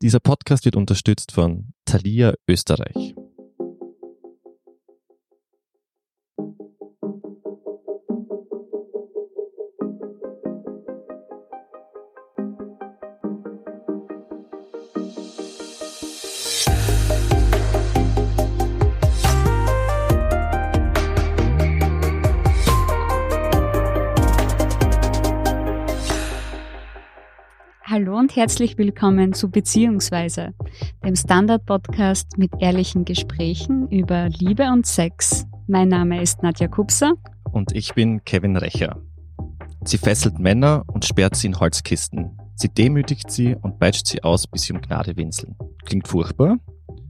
Dieser Podcast wird unterstützt von Thalia Österreich. Herzlich willkommen zu Beziehungsweise, dem Standard-Podcast mit ehrlichen Gesprächen über Liebe und Sex. Mein Name ist Nadja Kupser. Und ich bin Kevin Recher. Sie fesselt Männer und sperrt sie in Holzkisten. Sie demütigt sie und peitscht sie aus, bis sie um Gnade winseln. Klingt furchtbar?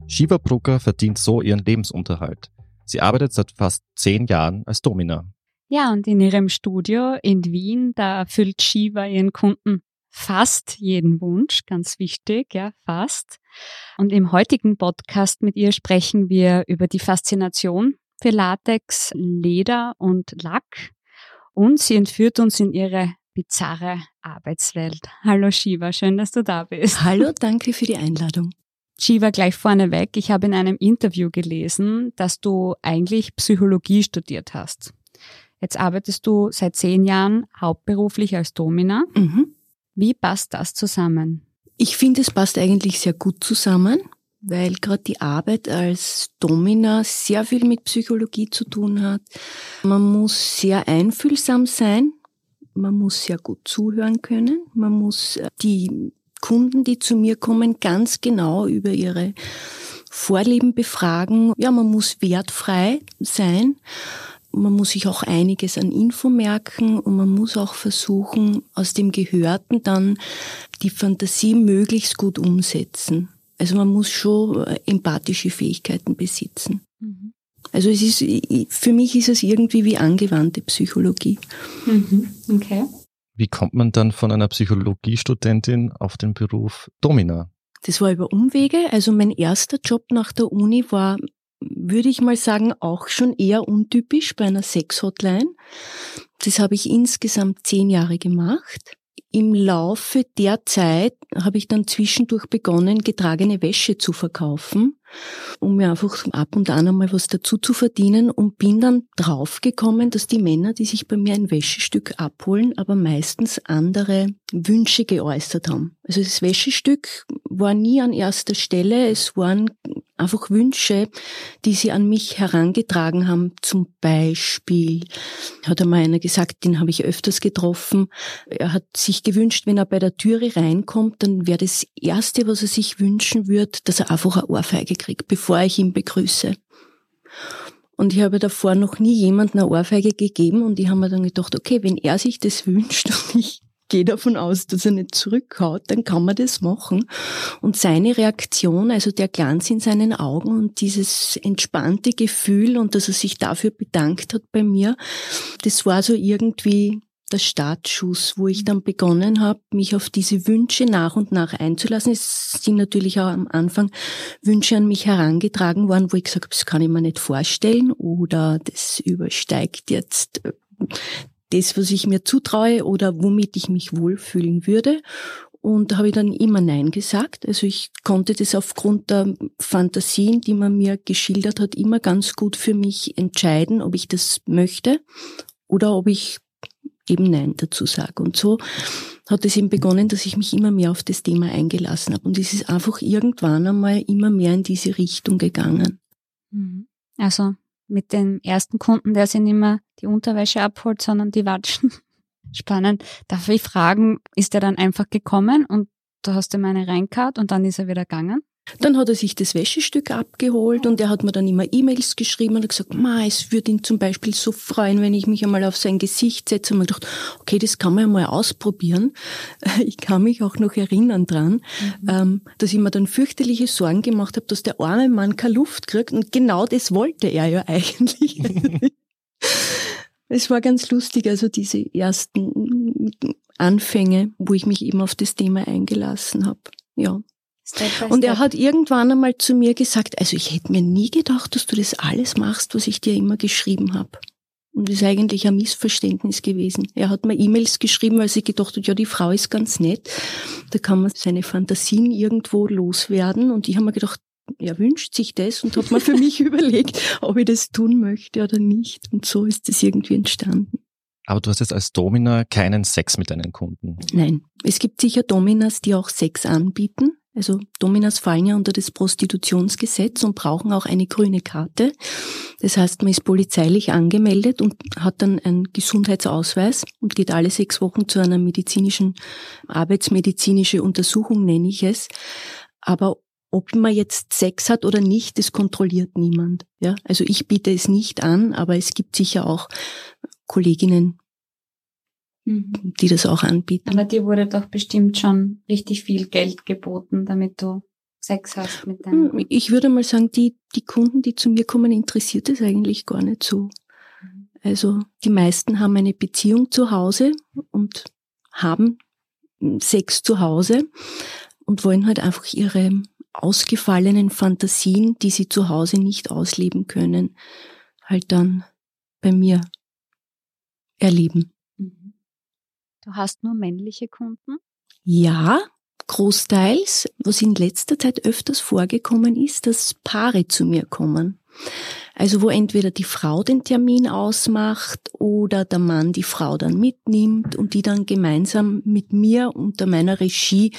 Shiva Brugger verdient so ihren Lebensunterhalt. Sie arbeitet seit fast zehn Jahren als Domina. Ja, und in ihrem Studio in Wien, da erfüllt Shiva ihren Kunden fast jeden Wunsch, ganz wichtig, ja, fast. Und im heutigen Podcast mit ihr sprechen wir über die Faszination für Latex, Leder und Lack. Und sie entführt uns in ihre bizarre Arbeitswelt. Hallo Shiva, schön, dass du da bist. Hallo, danke für die Einladung. Shiva, gleich vorneweg, ich habe in einem Interview gelesen, dass du eigentlich Psychologie studiert hast. Jetzt arbeitest du seit zehn Jahren hauptberuflich als Domina. Mhm. Wie passt das zusammen? Ich finde, es passt eigentlich sehr gut zusammen, weil gerade die Arbeit als Domina sehr viel mit Psychologie zu tun hat. Man muss sehr einfühlsam sein, man muss sehr gut zuhören können, man muss äh, die Kunden, die zu mir kommen, ganz genau über ihre Vorlieben befragen. Ja, man muss wertfrei sein man muss sich auch einiges an Info merken und man muss auch versuchen, aus dem Gehörten dann die Fantasie möglichst gut umsetzen. Also man muss schon äh, empathische Fähigkeiten besitzen. Mhm. Also es ist, für mich ist es irgendwie wie angewandte Psychologie. Mhm. Okay. Wie kommt man dann von einer Psychologiestudentin auf den Beruf Domina? Das war über Umwege. Also mein erster Job nach der Uni war würde ich mal sagen, auch schon eher untypisch bei einer Sex-Hotline. Das habe ich insgesamt zehn Jahre gemacht. Im Laufe der Zeit habe ich dann zwischendurch begonnen, getragene Wäsche zu verkaufen, um mir einfach ab und an einmal was dazu zu verdienen und bin dann draufgekommen, dass die Männer, die sich bei mir ein Wäschestück abholen, aber meistens andere Wünsche geäußert haben. Also das Wäschestück war nie an erster Stelle, es waren einfach Wünsche, die sie an mich herangetragen haben. Zum Beispiel hat einmal einer gesagt, den habe ich öfters getroffen. Er hat sich gewünscht, wenn er bei der Türe reinkommt, dann wäre das Erste, was er sich wünschen würde, dass er einfach eine Ohrfeige kriegt, bevor ich ihn begrüße. Und ich habe davor noch nie jemandem eine Ohrfeige gegeben und ich habe mir dann gedacht, okay, wenn er sich das wünscht und ich gehe davon aus, dass er nicht zurückhaut, dann kann man das machen. Und seine Reaktion, also der Glanz in seinen Augen und dieses entspannte Gefühl und dass er sich dafür bedankt hat bei mir, das war so irgendwie der Startschuss, wo ich dann begonnen habe, mich auf diese Wünsche nach und nach einzulassen. Es sind natürlich auch am Anfang Wünsche an mich herangetragen worden, wo ich gesagt habe, das kann ich mir nicht vorstellen oder das übersteigt jetzt das, was ich mir zutraue oder womit ich mich wohlfühlen würde. Und da habe ich dann immer Nein gesagt. Also ich konnte das aufgrund der Fantasien, die man mir geschildert hat, immer ganz gut für mich entscheiden, ob ich das möchte oder ob ich eben Nein dazu sage. Und so hat es eben begonnen, dass ich mich immer mehr auf das Thema eingelassen habe. Und es ist einfach irgendwann einmal immer mehr in diese Richtung gegangen. Mhm. Also mit dem ersten Kunden, der sich nicht mehr die Unterwäsche abholt, sondern die Watschen. Spannend. Darf ich fragen, ist er dann einfach gekommen und du hast ihm eine reinkaut und dann ist er wieder gegangen? Dann hat er sich das Wäschestück abgeholt und er hat mir dann immer E-Mails geschrieben und gesagt, Ma, es würde ihn zum Beispiel so freuen, wenn ich mich einmal auf sein Gesicht setze. Und man dachte, okay, das kann man ja mal ausprobieren. Ich kann mich auch noch erinnern dran, mhm. Ähm, dass ich mir dann fürchterliche Sorgen gemacht habe, dass der arme Mann keine Luft kriegt. Und genau das wollte er ja eigentlich. es war ganz lustig, also diese ersten Anfänge, wo ich mich eben auf das Thema eingelassen habe. Ja. Und er hat irgendwann einmal zu mir gesagt, also ich hätte mir nie gedacht, dass du das alles machst, was ich dir immer geschrieben habe. Und das ist eigentlich ein Missverständnis gewesen. Er hat mir E-Mails geschrieben, weil sie gedacht hat, ja, die Frau ist ganz nett. Da kann man seine Fantasien irgendwo loswerden. Und ich habe mir gedacht, er wünscht sich das und hat mir für mich überlegt, ob ich das tun möchte oder nicht. Und so ist es irgendwie entstanden. Aber du hast jetzt als Domina keinen Sex mit deinen Kunden. Nein. Es gibt sicher Dominas, die auch Sex anbieten. Also Dominas fallen ja unter das Prostitutionsgesetz und brauchen auch eine grüne Karte. Das heißt, man ist polizeilich angemeldet und hat dann einen Gesundheitsausweis und geht alle sechs Wochen zu einer medizinischen, arbeitsmedizinische Untersuchung, nenne ich es. Aber ob man jetzt Sex hat oder nicht, das kontrolliert niemand. Ja, also ich biete es nicht an, aber es gibt sicher auch Kolleginnen, mhm. die das auch anbieten. Aber dir wurde doch bestimmt schon richtig viel Geld geboten, damit du Sex hast mit deinem. Hm, ich würde mal sagen, die, die Kunden, die zu mir kommen, interessiert es eigentlich gar nicht so. Mhm. Also die meisten haben eine Beziehung zu Hause und haben Sex zu Hause und wollen halt einfach ihre ausgefallenen Fantasien, die sie zu Hause nicht ausleben können, halt dann bei mir erleben. Du hast nur männliche Kunden? Ja, großteils. Was in letzter Zeit öfters vorgekommen ist, dass Paare zu mir kommen. Also wo entweder die Frau den Termin ausmacht oder der Mann die Frau dann mitnimmt und die dann gemeinsam mit mir unter meiner Regie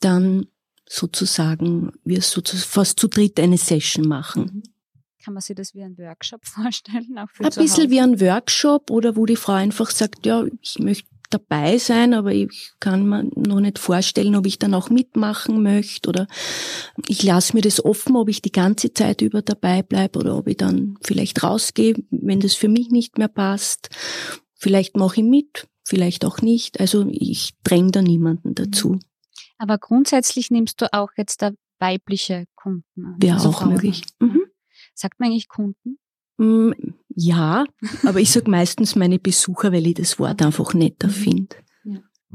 dann sozusagen, wir sozusagen fast zu dritt eine Session machen. Mhm. Kann man sich das wie ein Workshop vorstellen? Ein bisschen wie ein Workshop oder wo die Frau einfach sagt, ja, ich möchte dabei sein, aber ich kann mir noch nicht vorstellen, ob ich dann auch mitmachen möchte oder ich lasse mir das offen, ob ich die ganze Zeit über dabei bleibe oder ob ich dann vielleicht rausgehe, wenn das für mich nicht mehr passt. Vielleicht mache ich mit, vielleicht auch nicht. Also ich dränge da niemanden dazu. Mhm. Aber grundsätzlich nimmst du auch jetzt da weibliche Kunden an. Wäre also auch Frauen. möglich. Mhm. Sagt man eigentlich Kunden? Mm, ja, aber ich sage meistens meine Besucher, weil ich das Wort einfach netter mhm. finde.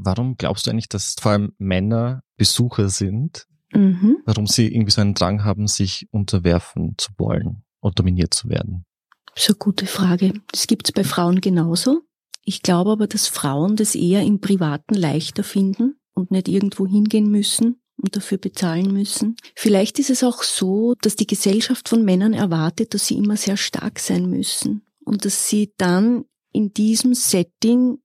Warum glaubst du eigentlich, dass vor allem Männer Besucher sind? Mhm. Warum sie irgendwie so einen Drang haben, sich unterwerfen zu wollen oder dominiert zu werden? So eine gute Frage. Das gibt's bei Frauen genauso. Ich glaube aber, dass Frauen das eher im Privaten leichter finden und nicht irgendwo hingehen müssen und dafür bezahlen müssen. Vielleicht ist es auch so, dass die Gesellschaft von Männern erwartet, dass sie immer sehr stark sein müssen und dass sie dann in diesem Setting,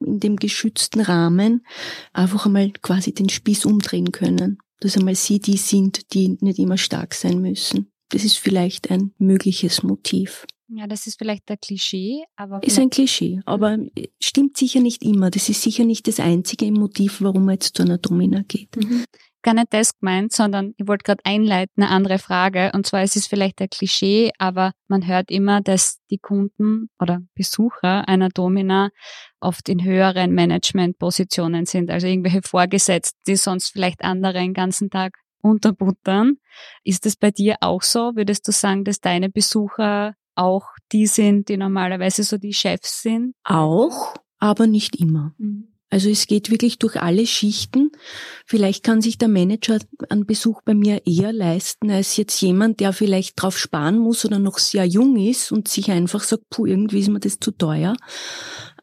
in dem geschützten Rahmen, einfach einmal quasi den Spieß umdrehen können. Dass einmal sie die sind, die nicht immer stark sein müssen. Das ist vielleicht ein mögliches Motiv. Ja, das ist vielleicht ein Klischee, aber. Ist ein Klischee, aber stimmt sicher nicht immer. Das ist sicher nicht das einzige Motiv, warum man jetzt zu einer Domina geht. Mhm. Gar nicht das gemeint, sondern ich wollte gerade einleiten, eine andere Frage. Und zwar, es ist vielleicht ein Klischee, aber man hört immer, dass die Kunden oder Besucher einer Domina oft in höheren Managementpositionen sind, also irgendwelche Vorgesetzten, die sonst vielleicht andere den ganzen Tag unterbuttern. Ist es bei dir auch so? Würdest du sagen, dass deine Besucher auch die sind, die normalerweise so die Chefs sind? Auch, aber nicht immer. Mhm. Also es geht wirklich durch alle Schichten. Vielleicht kann sich der Manager einen Besuch bei mir eher leisten als jetzt jemand, der vielleicht drauf sparen muss oder noch sehr jung ist und sich einfach sagt, puh, irgendwie ist mir das zu teuer.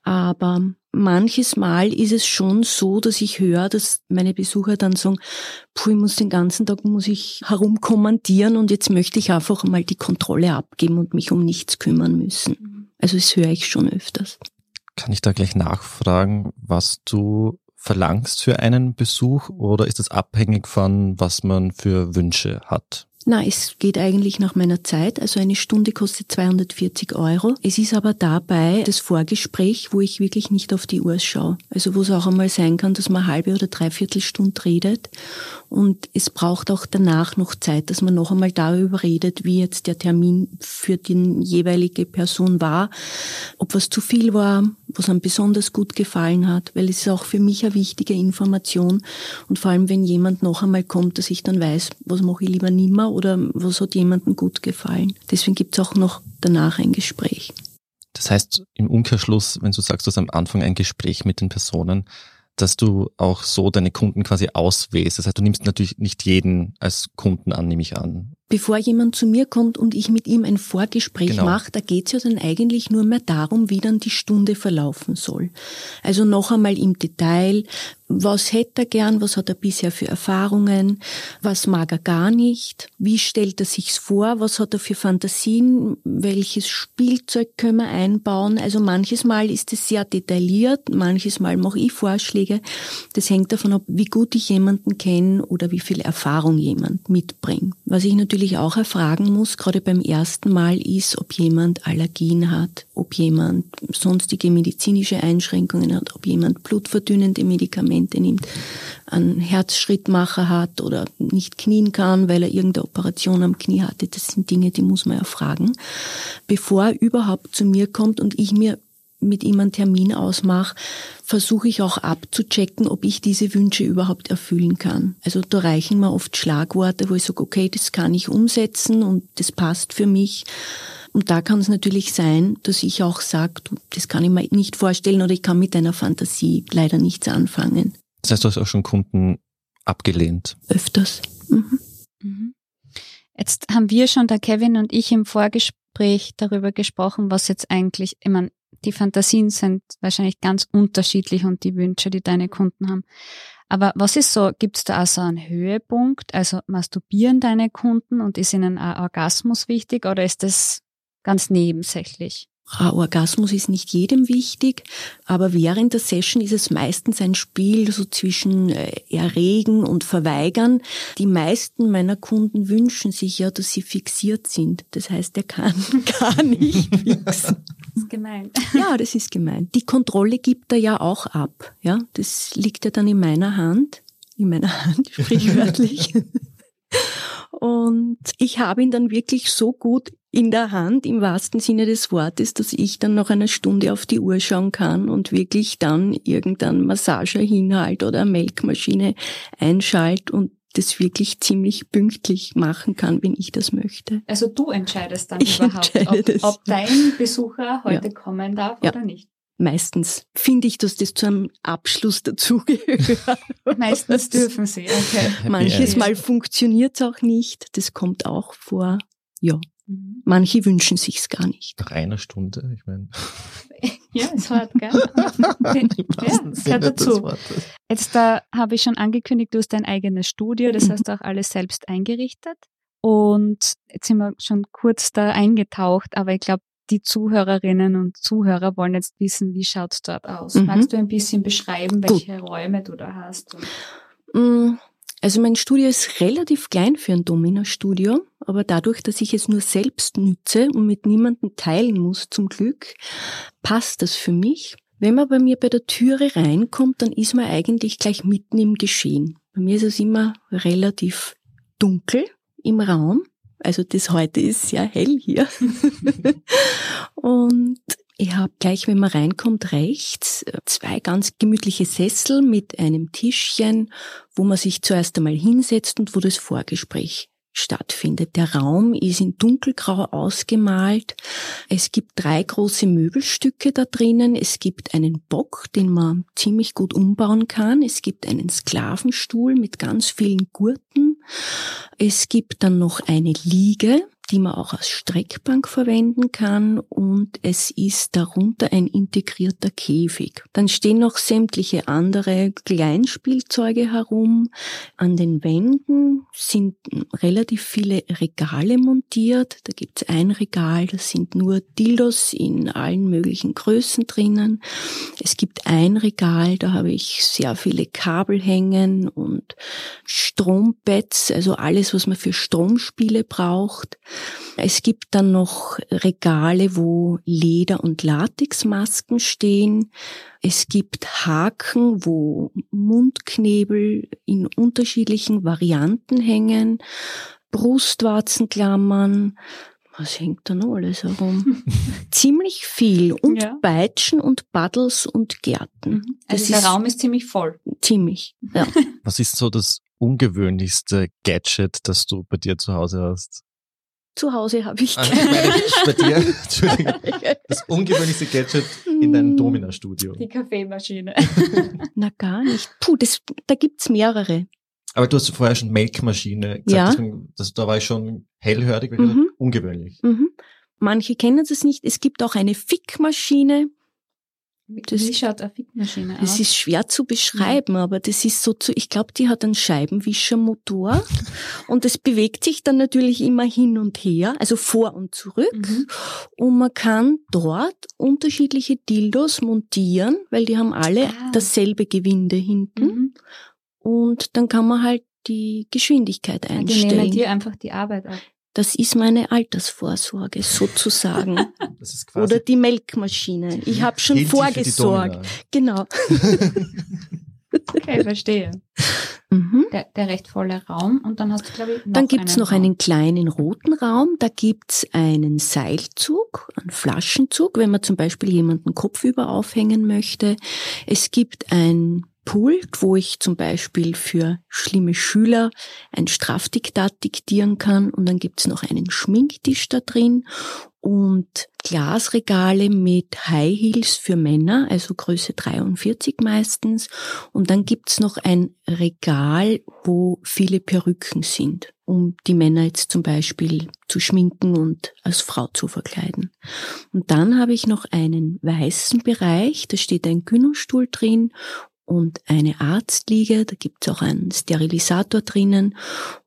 Aber manches Mal ist es schon so, dass ich höre, dass meine Besucher dann sagen, puh, ich muss den ganzen Tag muss ich herumkommandieren und jetzt möchte ich einfach mal die Kontrolle abgeben und mich um nichts kümmern müssen. Mhm. Also das höre ich schon öfters. Kann ich da gleich nachfragen, was du verlangst für einen Besuch oder ist es abhängig von, was man für Wünsche hat? Na, es geht eigentlich nach meiner Zeit. Also eine Stunde kostet 240 Euro. Es ist aber dabei das Vorgespräch, wo ich wirklich nicht auf die Uhr schaue. Also wo es auch einmal sein kann, dass man halbe oder dreiviertel Stunde redet. Und es braucht auch danach noch Zeit, dass man noch einmal darüber redet, wie jetzt der Termin für die jeweilige Person war, ob was zu viel war, was einem besonders gut gefallen hat, weil es ist auch für mich eine wichtige Information. Und vor allem, wenn jemand noch einmal kommt, dass ich dann weiß, was mache ich lieber nimmer oder was hat jemandem gut gefallen. Deswegen gibt es auch noch danach ein Gespräch. Das heißt, im Umkehrschluss, wenn du sagst, du hast am Anfang ein Gespräch mit den Personen, dass du auch so deine Kunden quasi auswählst. Das heißt, du nimmst natürlich nicht jeden als Kunden an, nehme ich an. Bevor jemand zu mir kommt und ich mit ihm ein Vorgespräch genau. mache, da geht's ja dann eigentlich nur mehr darum, wie dann die Stunde verlaufen soll. Also noch einmal im Detail, was hätte er gern, was hat er bisher für Erfahrungen, was mag er gar nicht, wie stellt er sich's vor, was hat er für Fantasien, welches Spielzeug können wir einbauen. Also manches Mal ist es sehr detailliert, manches Mal mache ich Vorschläge. Das hängt davon ab, wie gut ich jemanden kenne oder wie viel Erfahrung jemand mitbringt. Was ich natürlich auch erfragen muss, gerade beim ersten Mal, ist, ob jemand Allergien hat, ob jemand sonstige medizinische Einschränkungen hat, ob jemand blutverdünnende Medikamente Medikamente nimmt, einen Herzschrittmacher hat oder nicht knien kann, weil er irgendeine Operation am Knie hatte. Das sind Dinge, die muss man ja fragen. Bevor er überhaupt zu mir kommt und ich mir mit ihm einen Termin ausmache, versuche ich auch abzuchecken, ob ich diese Wünsche überhaupt erfüllen kann. Also da reichen mir oft Schlagworte, wo ich sage, okay, das kann ich umsetzen und das passt für mich. Und da kann es natürlich sein, dass ich auch sage, das kann ich mir nicht vorstellen oder ich kann mit deiner Fantasie leider nichts anfangen. Das heißt, du hast auch schon Kunden abgelehnt? Öfters. Mhm. Mhm. Jetzt haben wir schon, der Kevin und ich im Vorgespräch darüber gesprochen, was jetzt eigentlich, ich meine, die Fantasien sind wahrscheinlich ganz unterschiedlich und die Wünsche, die deine Kunden haben. Aber was ist so, gibt es da also einen Höhepunkt? Also masturbieren deine Kunden und ist ihnen ein Orgasmus wichtig oder ist das ganz nebensächlich. Orgasmus ist nicht jedem wichtig, aber während der Session ist es meistens ein Spiel so zwischen äh, Erregen und Verweigern. Die meisten meiner Kunden wünschen sich ja, dass sie fixiert sind. Das heißt, er kann gar nicht fixen. Das ist gemein. Ja, das ist gemein. Die Kontrolle gibt er ja auch ab. Ja, das liegt ja dann in meiner Hand. In meiner Hand, sprichwörtlich. Und ich habe ihn dann wirklich so gut in der Hand, im wahrsten Sinne des Wortes, dass ich dann noch eine Stunde auf die Uhr schauen kann und wirklich dann irgendein Massager hinhalt oder eine Melkmaschine einschalt und das wirklich ziemlich pünktlich machen kann, wenn ich das möchte. Also du entscheidest dann ich überhaupt, ob, ob, dein Besucher heute ja. kommen darf ja. oder nicht. Meistens finde ich, dass das zu einem Abschluss dazugehört. Meistens dürfen sie, okay. Manches Mal funktioniert es auch nicht, das kommt auch vor. Ja. Mhm. Manche wünschen sich's gar nicht. Nach einer Stunde, ich meine. ja, es hat, gell? ja, gehört dazu. Jetzt da habe ich schon angekündigt, du hast dein eigenes Studio, das mhm. hast du auch alles selbst eingerichtet. Und jetzt sind wir schon kurz da eingetaucht, aber ich glaube, die Zuhörerinnen und Zuhörer wollen jetzt wissen, wie schaut es dort aus? Mhm. Magst du ein bisschen beschreiben, welche Gut. Räume du da hast? Also mein Studio ist relativ klein für ein Domina-Studio, aber dadurch, dass ich es nur selbst nütze und mit niemandem teilen muss, zum Glück, passt das für mich. Wenn man bei mir bei der Türe reinkommt, dann ist man eigentlich gleich mitten im Geschehen. Bei mir ist es immer relativ dunkel im Raum. Also das heute ist sehr hell hier. und ich habe gleich, wenn man reinkommt, rechts zwei ganz gemütliche Sessel mit einem Tischchen, wo man sich zuerst einmal hinsetzt und wo das Vorgespräch stattfindet. Der Raum ist in dunkelgrau ausgemalt. Es gibt drei große Möbelstücke da drinnen. Es gibt einen Bock, den man ziemlich gut umbauen kann. Es gibt einen Sklavenstuhl mit ganz vielen Gurten. Es gibt dann noch eine Liege, die man auch als Streckbank verwenden kann und es ist darunter ein integrierter Käfig. Dann stehen noch sämtliche andere Kleinspielzeuge herum. An den Wänden sind relativ viele Regale montiert. Da gibt es ein Regal, da sind nur Dildos in allen möglichen Größen drinnen. Es gibt ein Regal, da habe ich sehr viele Kabel hängen und Strompads, also alles, was man für Stromspiele braucht. Es gibt dann noch Regale, wo Leder- und Latexmasken stehen. Es gibt Haken, wo Mundknebel in unterschiedlichen Varianten hängen. Brustwarzenklammern. Was hängt da noch alles herum? ziemlich viel. Und ja. Peitschen und Buddles und Gärten. Mhm. Also der Raum ist ziemlich voll. Ziemlich, ja. Was ist so das ungewöhnlichste Gadget, das du bei dir zu Hause hast? Zu Hause habe ich. Ah, ich bei dir, Entschuldigung, das ungewöhnlichste Gadget in deinem mm. Domina-Studio. Die Kaffeemaschine. Na gar nicht. Puh, das, da gibt's mehrere. Aber du hast vorher schon Melkmaschine gesagt, Ja. deswegen, das, da war ich schon hellhörig, weil ich Mhm. gesagt, ungewöhnlich. Mhm. Manche kennen das nicht. Es gibt auch eine Fickmaschine. Das- wie schaut eine Fickmaschine aus? Das ist schwer zu beschreiben, aber das ist so zu, ich glaube, die hat einen Scheibenwischermotor und es bewegt sich dann natürlich immer hin und her, also vor und zurück. Mhm. Und man kann dort unterschiedliche Dildos montieren, weil die haben alle Ah. dasselbe Gewinde hinten. Mhm. Und dann kann man halt die Geschwindigkeit Die nehmen einstellen. dir einfach die Arbeit ab. Das ist meine Altersvorsorge sozusagen. Das ist quasi Oder die Melkmaschine. Ich habe schon vorgesorgt. Genau. Okay, verstehe. Mhm. Der, der recht volle Raum und dann hast du, glaube ich, noch Dann gibt's einen noch Raum. einen kleinen roten Raum. Da gibt's einen Seilzug, einen Flaschenzug, wenn man zum Beispiel jemanden kopfüber aufhängen möchte. Es gibt ein Pult, wo ich zum Beispiel für schlimme Schüler ein Strafdiktat diktieren kann. Und dann gibt's noch einen Schminktisch da drin und Glasregale mit High Heels für Männer, also Größe 43 meistens. Und dann gibt's noch ein Regal, wo viele Perücken sind, um die Männer jetzt zum Beispiel zu schminken und als Frau zu verkleiden. Und dann habe ich noch einen weißen Bereich, da steht ein Gynostuhl drin und eine Arztliege, da gibt's auch einen Sterilisator drinnen.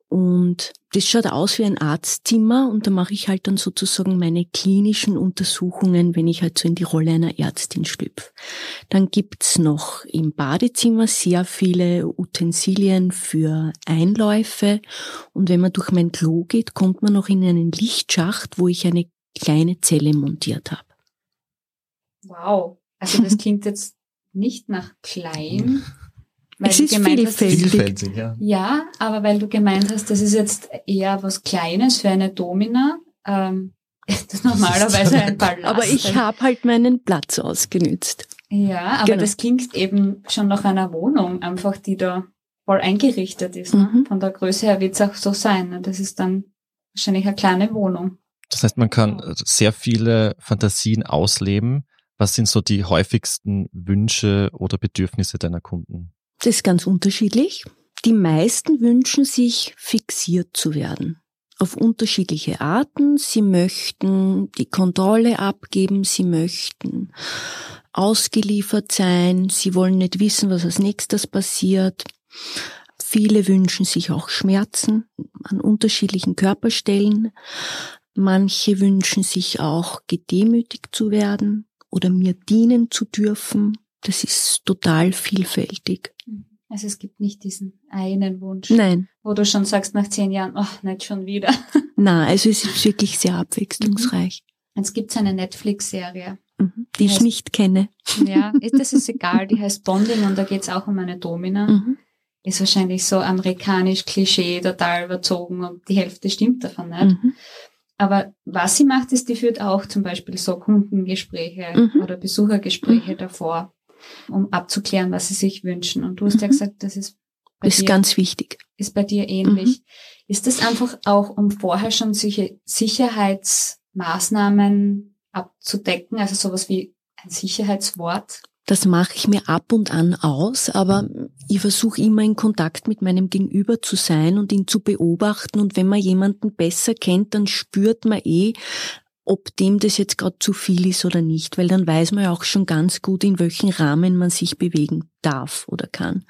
Und das schaut aus wie ein Arztzimmer und da mache ich halt dann sozusagen meine klinischen Untersuchungen, wenn ich halt so in die Rolle einer Ärztin schlüpfe. Dann gibt's noch im Badezimmer sehr viele Utensilien für Einläufe und wenn man durch mein Klo geht, kommt man noch in einen Lichtschacht, wo ich eine kleine Zelle montiert habe. Wow. Also das klingt jetzt nicht nach klein. weil Es du ist gemeint hast, das- vielfältig. Vielfältig, ja. Ja, aber weil du gemeint hast, das ist jetzt eher was Kleines für eine Domina. Ähm, das ist normalerweise ein Palast. Aber ich habe halt meinen Platz ausgenützt. Ja, aber Genau. das klingt eben schon nach einer Wohnung, einfach die da voll eingerichtet ist. Ne? Mhm. Von der Größe her wird es auch so sein. Ne? Das ist dann wahrscheinlich eine kleine Wohnung. Das heißt, man kann sehr viele Fantasien ausleben. Was sind so die häufigsten Wünsche oder Bedürfnisse deiner Kunden? Das ist ganz unterschiedlich. Die meisten wünschen sich, fixiert zu werden. Auf unterschiedliche Arten. Sie möchten die Kontrolle abgeben, sie möchten ausgeliefert sein, sie wollen nicht wissen, was als nächstes passiert. Viele wünschen sich auch Schmerzen an unterschiedlichen Körperstellen. Manche wünschen sich auch gedemütigt zu werden oder mir dienen zu dürfen. Das ist total vielfältig. Also es gibt nicht diesen einen Wunsch, Nein, wo du schon sagst nach zehn Jahren, ach, nicht schon wieder. na, also es ist wirklich sehr abwechslungsreich, Jetzt gibt's eine Netflix-Serie. mhm. die ich Heißt- nicht kenne. Ja, das ist egal. Die heißt Bonding und da geht's auch um eine Domina. Mhm. Ist wahrscheinlich so amerikanisch Klischee, total überzogen und die Hälfte stimmt davon nicht. Mhm. Aber was sie macht, ist, die führt auch zum Beispiel so Kundengespräche Mhm. oder Besuchergespräche Mhm. davor, um abzuklären, was sie sich wünschen. Und du hast ja Mhm. gesagt, das ist ist dir, ganz wichtig. ist bei dir ähnlich. Mhm. Ist das einfach auch, um vorher schon solche Sicherheitsmaßnahmen abzudecken, also sowas wie ein Sicherheitswort? Das mache ich mir ab und an aus, aber ich versuche immer in Kontakt mit meinem Gegenüber zu sein und ihn zu beobachten. Und wenn man jemanden besser kennt, dann spürt man eh, ob dem das jetzt gerade zu viel ist oder nicht, weil dann weiß man ja auch schon ganz gut, in welchem Rahmen man sich bewegen darf oder kann.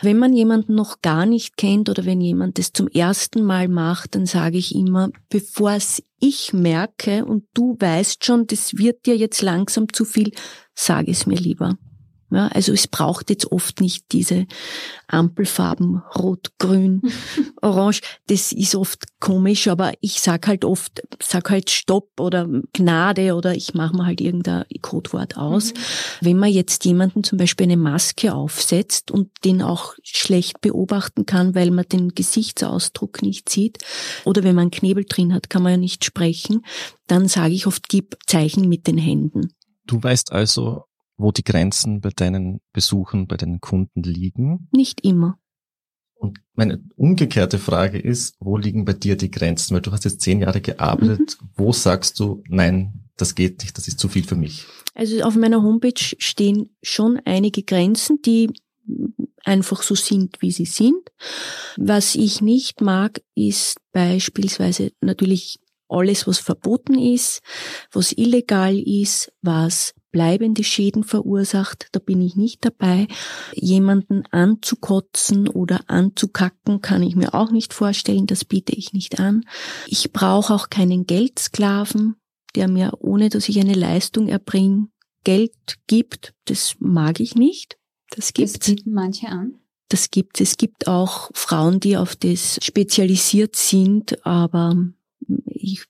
Wenn man jemanden noch gar nicht kennt oder wenn jemand das zum ersten Mal macht, dann sage ich immer, bevor es ich merke und du weißt schon, das wird dir jetzt langsam zu viel, sag es mir lieber. Ja, also es braucht jetzt oft nicht diese Ampelfarben Rot, Grün, Orange. Das ist oft komisch, aber ich sag halt oft, sag halt Stopp oder Gnade oder ich mache mir halt irgendein Codewort aus. Mhm. Wenn man jetzt jemanden zum Beispiel eine Maske aufsetzt und den auch schlecht beobachten kann, weil man den Gesichtsausdruck nicht sieht, oder wenn man einen Knebel drin hat, kann man ja nicht sprechen, dann sage ich oft, gib Zeichen mit den Händen. Du weißt also, wo die Grenzen bei deinen Besuchen, bei deinen Kunden liegen. Nicht immer. Und meine umgekehrte Frage ist, wo liegen bei dir die Grenzen? Weil du hast jetzt zehn Jahre gearbeitet. Wo sagst du, nein, das geht nicht, das ist zu viel für mich? Also auf meiner Homepage stehen schon einige Grenzen, die einfach so sind, wie sie sind. Was ich nicht mag, ist beispielsweise natürlich alles, was verboten ist, was illegal ist, was bleibende Schäden verursacht, da bin ich nicht dabei. Jemanden anzukotzen oder anzukacken kann ich mir auch nicht vorstellen, das biete ich nicht an. Ich brauche auch keinen Geldsklaven, der mir, ohne dass ich eine Leistung erbringe, Geld gibt. Das mag ich nicht. Das gibt Das bieten manche an. Das gibt es. gibt auch Frauen, die auf das spezialisiert sind, aber ich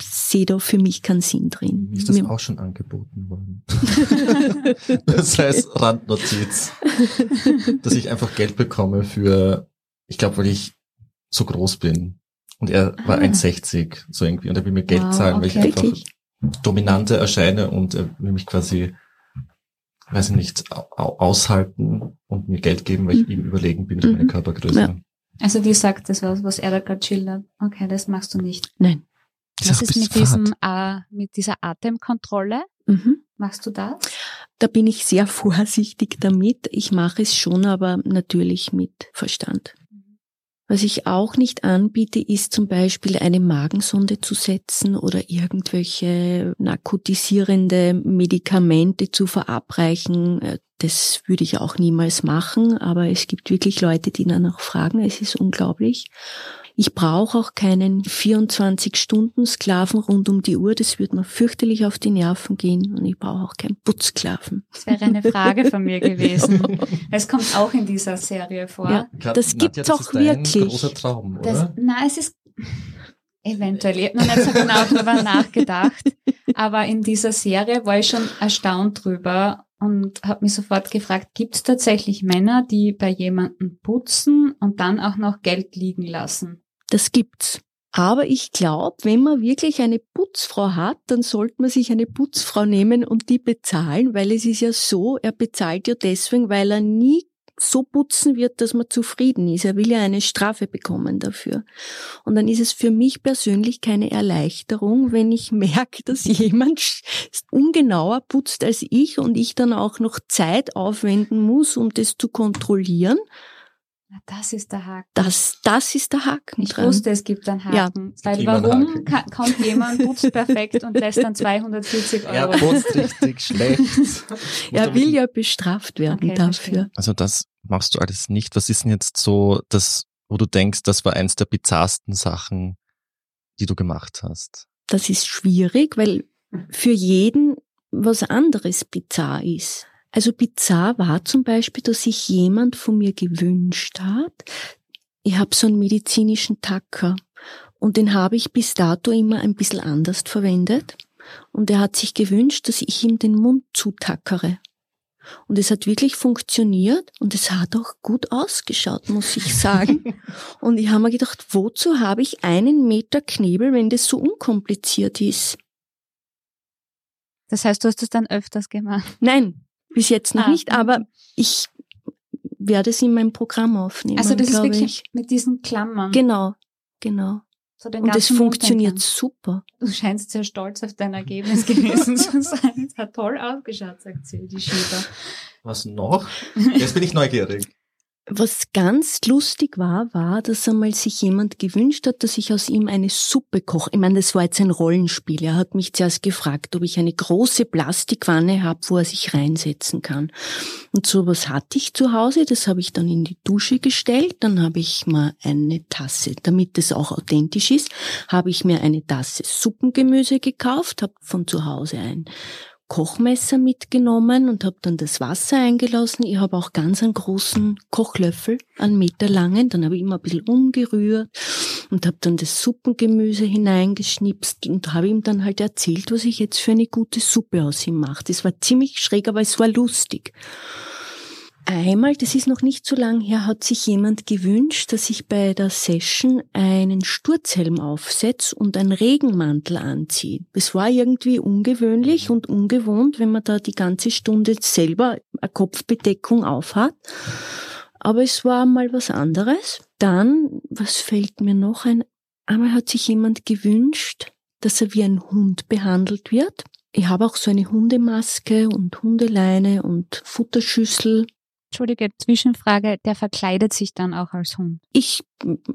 sehe da für mich keinen Sinn drin. Ist das auch schon angeboten worden? das heißt Randnotiz, dass ich einfach Geld bekomme für, ich glaube, weil ich so groß bin. Und er war Ah. 1,60 so irgendwie und er will mir Geld Wow, zahlen, weil ich okay. einfach Wirklich? dominanter erscheine und er will mich quasi, weiß ich nicht, au- au- aushalten und mir Geld geben, weil ich Mhm. ihm überlegen bin durch meine Mhm. Körpergröße. Ja. Also die sagt das was, was er da gerade schildert. Okay, das machst du nicht. Nein. Das Was ist ein mit diesem, äh, mit dieser Atemkontrolle? Mhm. Machst du das? Da bin ich sehr vorsichtig damit. Ich mache es schon, aber natürlich mit Verstand. Was ich auch nicht anbiete, ist zum Beispiel eine Magensonde zu setzen oder irgendwelche narkotisierende Medikamente zu verabreichen. Das würde ich auch niemals machen, aber es gibt wirklich Leute, die danach fragen. Es ist unglaublich. Ich brauche auch keinen 24-Stunden-Sklaven rund um die Uhr. Das würde mir fürchterlich auf die Nerven gehen. Und ich brauche auch keinen Putzsklaven. Das wäre eine Frage von mir gewesen. Es kommt auch in dieser Serie vor. Ja. Das Nadja, gibt's das auch wirklich. großer Traum, Das, oder? na, es ist eventuell. Ich habe noch nicht so genau drüber nachgedacht. Aber in dieser Serie war ich schon erstaunt drüber und habe mich sofort gefragt, gibt es tatsächlich Männer, die bei jemandem putzen und dann auch noch Geld liegen lassen? Das gibt's. Aber ich glaube, wenn man wirklich eine Putzfrau hat, dann sollte man sich eine Putzfrau nehmen und die bezahlen, weil es ist ja so, er bezahlt ja deswegen, weil er nie so putzen wird, dass man zufrieden ist. Er will ja eine Strafe bekommen dafür. Und dann ist es für mich persönlich keine Erleichterung, wenn ich merke, dass jemand ungenauer putzt als ich und ich dann auch noch Zeit aufwenden muss, um das zu kontrollieren. Das ist der Haken. Das, das ist der Haken Ich dran. wusste, es gibt einen Ja. Haken. Weil immer einen warum Haken. kommt jemand, putzt perfekt und lässt dann 240 Er Euro? putzt richtig schlecht. Er will ja bestraft werden Okay, dafür. verstehe. Also das machst du alles nicht. Was ist denn jetzt so das, wo du denkst, das war eins der bizarrsten Sachen, die du gemacht hast? Das ist schwierig, weil für jeden was anderes bizarr ist. Also bizarr war zum Beispiel, dass sich jemand von mir gewünscht hat, ich habe so einen medizinischen Tacker und den habe ich bis dato immer ein bisschen anders verwendet. Und er hat sich gewünscht, dass ich ihm den Mund zutackere. Und es hat wirklich funktioniert und es hat auch gut ausgeschaut, muss ich sagen. und ich habe mir gedacht, wozu habe ich einen Meter Knebel, wenn das so unkompliziert ist? Das heißt, du hast es dann öfters gemacht. Nein, bis jetzt noch Ah. nicht, aber ich werde es in mein Programm aufnehmen. Also das ist wirklich ich. mit diesen Klammern. Genau, genau. So den Und es funktioniert super. Du scheinst sehr stolz auf dein Ergebnis gewesen zu sein. Es hat toll ausgeschaut, sagt sie, die Schieber. Was noch? Jetzt bin ich neugierig. Was ganz lustig war, war, dass einmal sich jemand gewünscht hat, dass ich aus ihm eine Suppe koche. Ich meine, das war jetzt ein Rollenspiel. Er hat mich zuerst gefragt, ob ich eine große Plastikwanne habe, wo er sich reinsetzen kann. Und sowas hatte ich zu Hause, das habe ich dann in die Dusche gestellt. Dann habe ich mir eine Tasse, damit es auch authentisch ist, habe ich mir eine Tasse Suppengemüse gekauft, habe von zu Hause ein Kochmesser mitgenommen und habe dann das Wasser eingelassen. Ich habe auch ganz einen großen Kochlöffel, einen Meter langen. Dann habe ich immer ein bisschen umgerührt und habe dann das Suppengemüse hineingeschnipst und habe ihm dann halt erzählt, was ich jetzt für eine gute Suppe aus ihm mache. Das war ziemlich schräg, aber es war lustig. Einmal, das ist noch nicht so lang her, hat sich jemand gewünscht, dass ich bei der Session einen Sturzhelm aufsetze und einen Regenmantel anziehe. Das war irgendwie ungewöhnlich und ungewohnt, wenn man da die ganze Stunde selber eine Kopfbedeckung aufhat. Aber es war mal was anderes. Dann, was fällt mir noch ein? Einmal hat sich jemand gewünscht, dass er wie ein Hund behandelt wird. Ich habe auch so eine Hundemaske und Hundeleine und Futterschüssel Entschuldige, Zwischenfrage, der verkleidet sich dann auch als Hund. Ich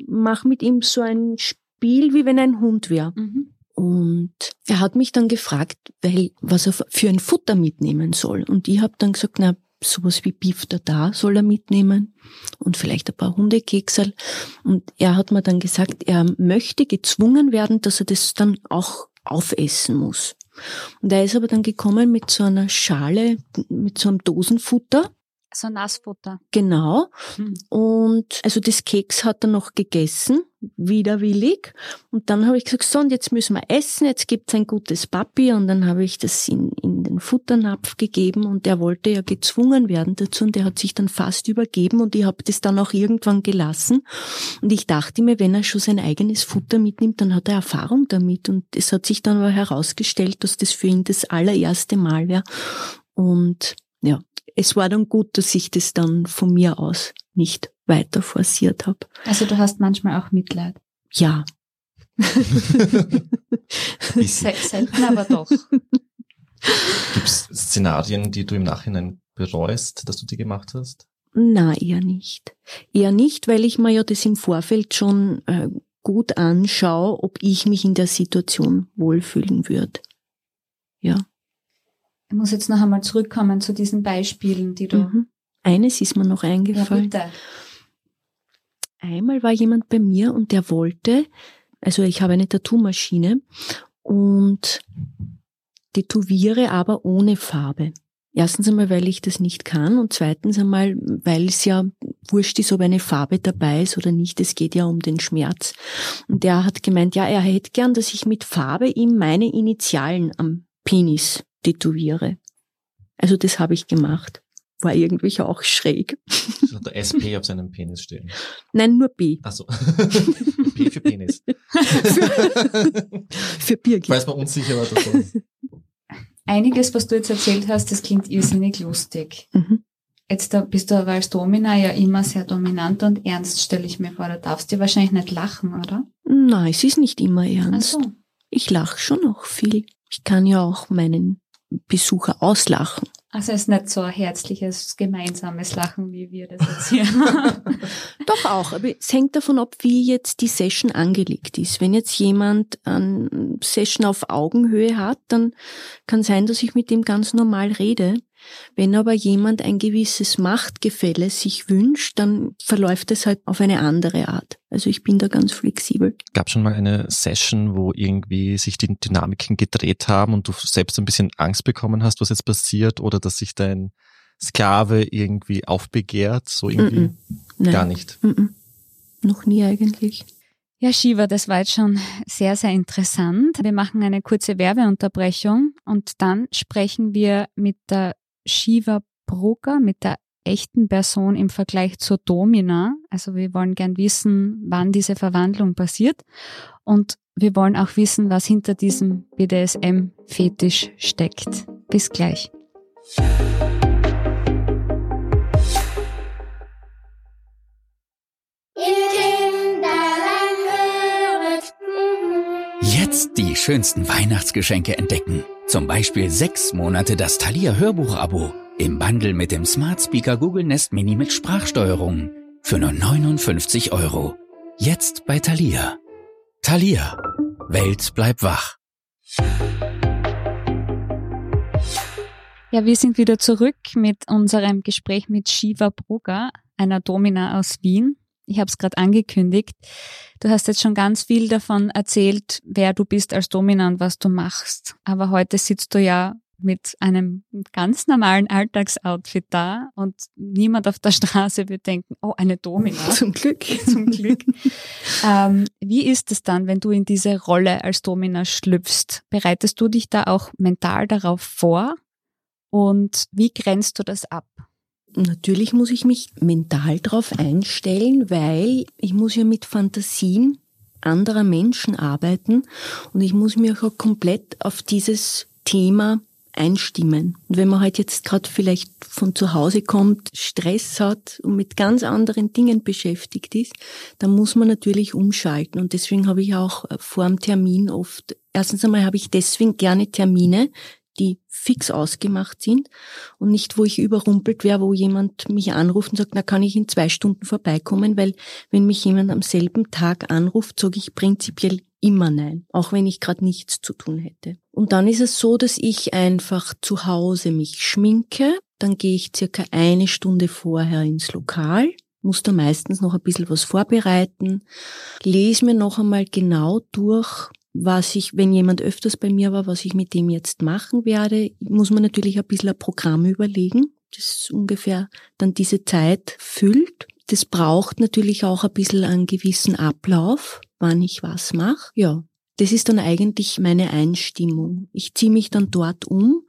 mache mit ihm so ein Spiel, wie wenn ein Hund wäre. Mhm. Und er hat mich dann gefragt, weil, was er für ein Futter mitnehmen soll. Und ich habe dann gesagt, na, sowas wie Beef da soll er mitnehmen und vielleicht ein paar Hundekeksel. Und er hat mir dann gesagt, er möchte gezwungen werden, dass er das dann auch aufessen muss. Und er ist aber dann gekommen mit so einer Schale, mit so einem Dosenfutter so Nassfutter. Genau. Hm. Und also das Keks hat er noch gegessen, widerwillig. Und dann habe ich gesagt, so, und jetzt müssen wir essen, jetzt gibt's ein gutes Papi. Und dann habe ich das in, in den Futternapf gegeben und der wollte ja gezwungen werden dazu und der hat sich dann fast übergeben und ich habe das dann auch irgendwann gelassen. Und ich dachte mir, wenn er schon sein eigenes Futter mitnimmt, dann hat er Erfahrung damit. Und es hat sich dann aber herausgestellt, dass das für ihn das allererste Mal wäre. Und ja, es war dann gut, dass ich das dann von mir aus nicht weiter forciert habe. Also du hast manchmal auch Mitleid. Ja. Selten, aber doch. Gibt es Szenarien, die du im Nachhinein bereust, dass du die gemacht hast? Na, eher nicht. Eher nicht, weil ich mir ja das im Vorfeld schon äh, gut anschaue, ob ich mich in der Situation wohlfühlen würde. Ja. Ich muss jetzt noch einmal zurückkommen zu diesen Beispielen, die du. Mhm. Eines ist mir noch eingefallen. Ja. Einmal war jemand bei mir und der wollte, also ich habe eine Tattoo-Maschine und tätowiere aber ohne Farbe. Erstens einmal, weil ich das nicht kann und zweitens einmal, weil es ja wurscht ist, ob eine Farbe dabei ist oder nicht. Es geht ja um den Schmerz. Und der hat gemeint, ja, er hätte gern, dass ich mit Farbe ihm meine Initialen am Penis tätowiere. Also das habe ich gemacht. War irgendwie auch schräg. So der SP auf seinem Penis stehen. Nein, nur B. Achso. P für Penis. für, für Birgit. Weiß man unsicher war das so. Einiges, was du jetzt erzählt hast, das klingt irrsinnig lustig. Mhm. Jetzt da bist du aber als Domina ja immer sehr dominant und ernst, stelle ich mir vor. Da darfst du wahrscheinlich nicht lachen, oder? Nein, es ist nicht immer ernst. Ach so. Ich lache schon noch viel. Ich kann ja auch meinen Besucher auslachen. Also es ist nicht so ein herzliches, gemeinsames Lachen, wie wir das jetzt hier Doch auch, aber es hängt davon ab, wie jetzt die Session angelegt ist. Wenn jetzt jemand eine Session auf Augenhöhe hat, dann kann sein, dass ich mit dem ganz normal rede. Wenn aber jemand ein gewisses Machtgefälle sich wünscht, dann verläuft es halt auf eine andere Art. Also ich bin da ganz flexibel. Gab schon mal eine Session, wo irgendwie sich die Dynamiken gedreht haben und du selbst ein bisschen Angst bekommen hast, was jetzt passiert oder dass sich dein Sklave irgendwie aufbegehrt, so irgendwie Mm-mm. gar nicht. Mm-mm. Noch nie eigentlich. Ja, Shiva, das war jetzt schon sehr, sehr interessant. Wir machen eine kurze Werbeunterbrechung und dann sprechen wir mit der Shiva Broker, mit der echten Person im Vergleich zur Domina. Also wir wollen gern wissen, wann diese Verwandlung passiert. Und wir wollen auch wissen, was hinter diesem BDSM-Fetisch steckt. Bis gleich. Jetzt die schönsten Weihnachtsgeschenke entdecken. Zum Beispiel sechs Monate das Thalia Hörbuch-Abo im Bundle mit dem Smart Speaker Google Nest Mini mit Sprachsteuerung für nur 59 Euro. Jetzt bei Thalia. Thalia. Welt bleibt wach. Ja, wir sind wieder zurück mit unserem Gespräch mit Shiva Brugger, einer Domina aus Wien. Ich habe es gerade angekündigt. Du hast jetzt schon ganz viel davon erzählt, wer du bist als Domina und was du machst. Aber heute sitzt du ja mit einem ganz normalen Alltagsoutfit da und niemand auf der Straße wird denken, oh, eine Domina. Zum Glück. Zum Glück. ähm, wie ist es dann, wenn du in diese Rolle als Domina schlüpfst? Bereitest du dich da auch mental darauf vor? Und wie grenzt du das ab? Natürlich muss ich mich mental darauf einstellen, weil ich muss ja mit Fantasien anderer Menschen arbeiten und ich muss mich auch komplett auf dieses Thema einstimmen. Und wenn man halt jetzt gerade vielleicht von zu Hause kommt, Stress hat und mit ganz anderen Dingen beschäftigt ist, dann muss man natürlich umschalten. Und deswegen habe ich auch vor dem Termin oft, erstens einmal habe ich deswegen gerne Termine, die fix ausgemacht sind und nicht, wo ich überrumpelt wäre, wo jemand mich anruft und sagt, na kann ich in zwei Stunden vorbeikommen, weil wenn mich jemand am selben Tag anruft, sage ich prinzipiell immer nein, auch wenn ich gerade nichts zu tun hätte. Und dann ist es so, dass ich einfach zu Hause mich schminke, dann gehe ich circa eine Stunde vorher ins Lokal, muss da meistens noch ein bisschen was vorbereiten, lese mir noch einmal genau durch, was ich, wenn jemand öfters bei mir war, was ich mit dem jetzt machen werde, muss man natürlich ein bisschen ein Programm überlegen, das ungefähr dann diese Zeit füllt. Das braucht natürlich auch ein bisschen einen gewissen Ablauf, wann ich was mache. Ja, das ist dann eigentlich meine Einstimmung. Ich ziehe mich dann dort um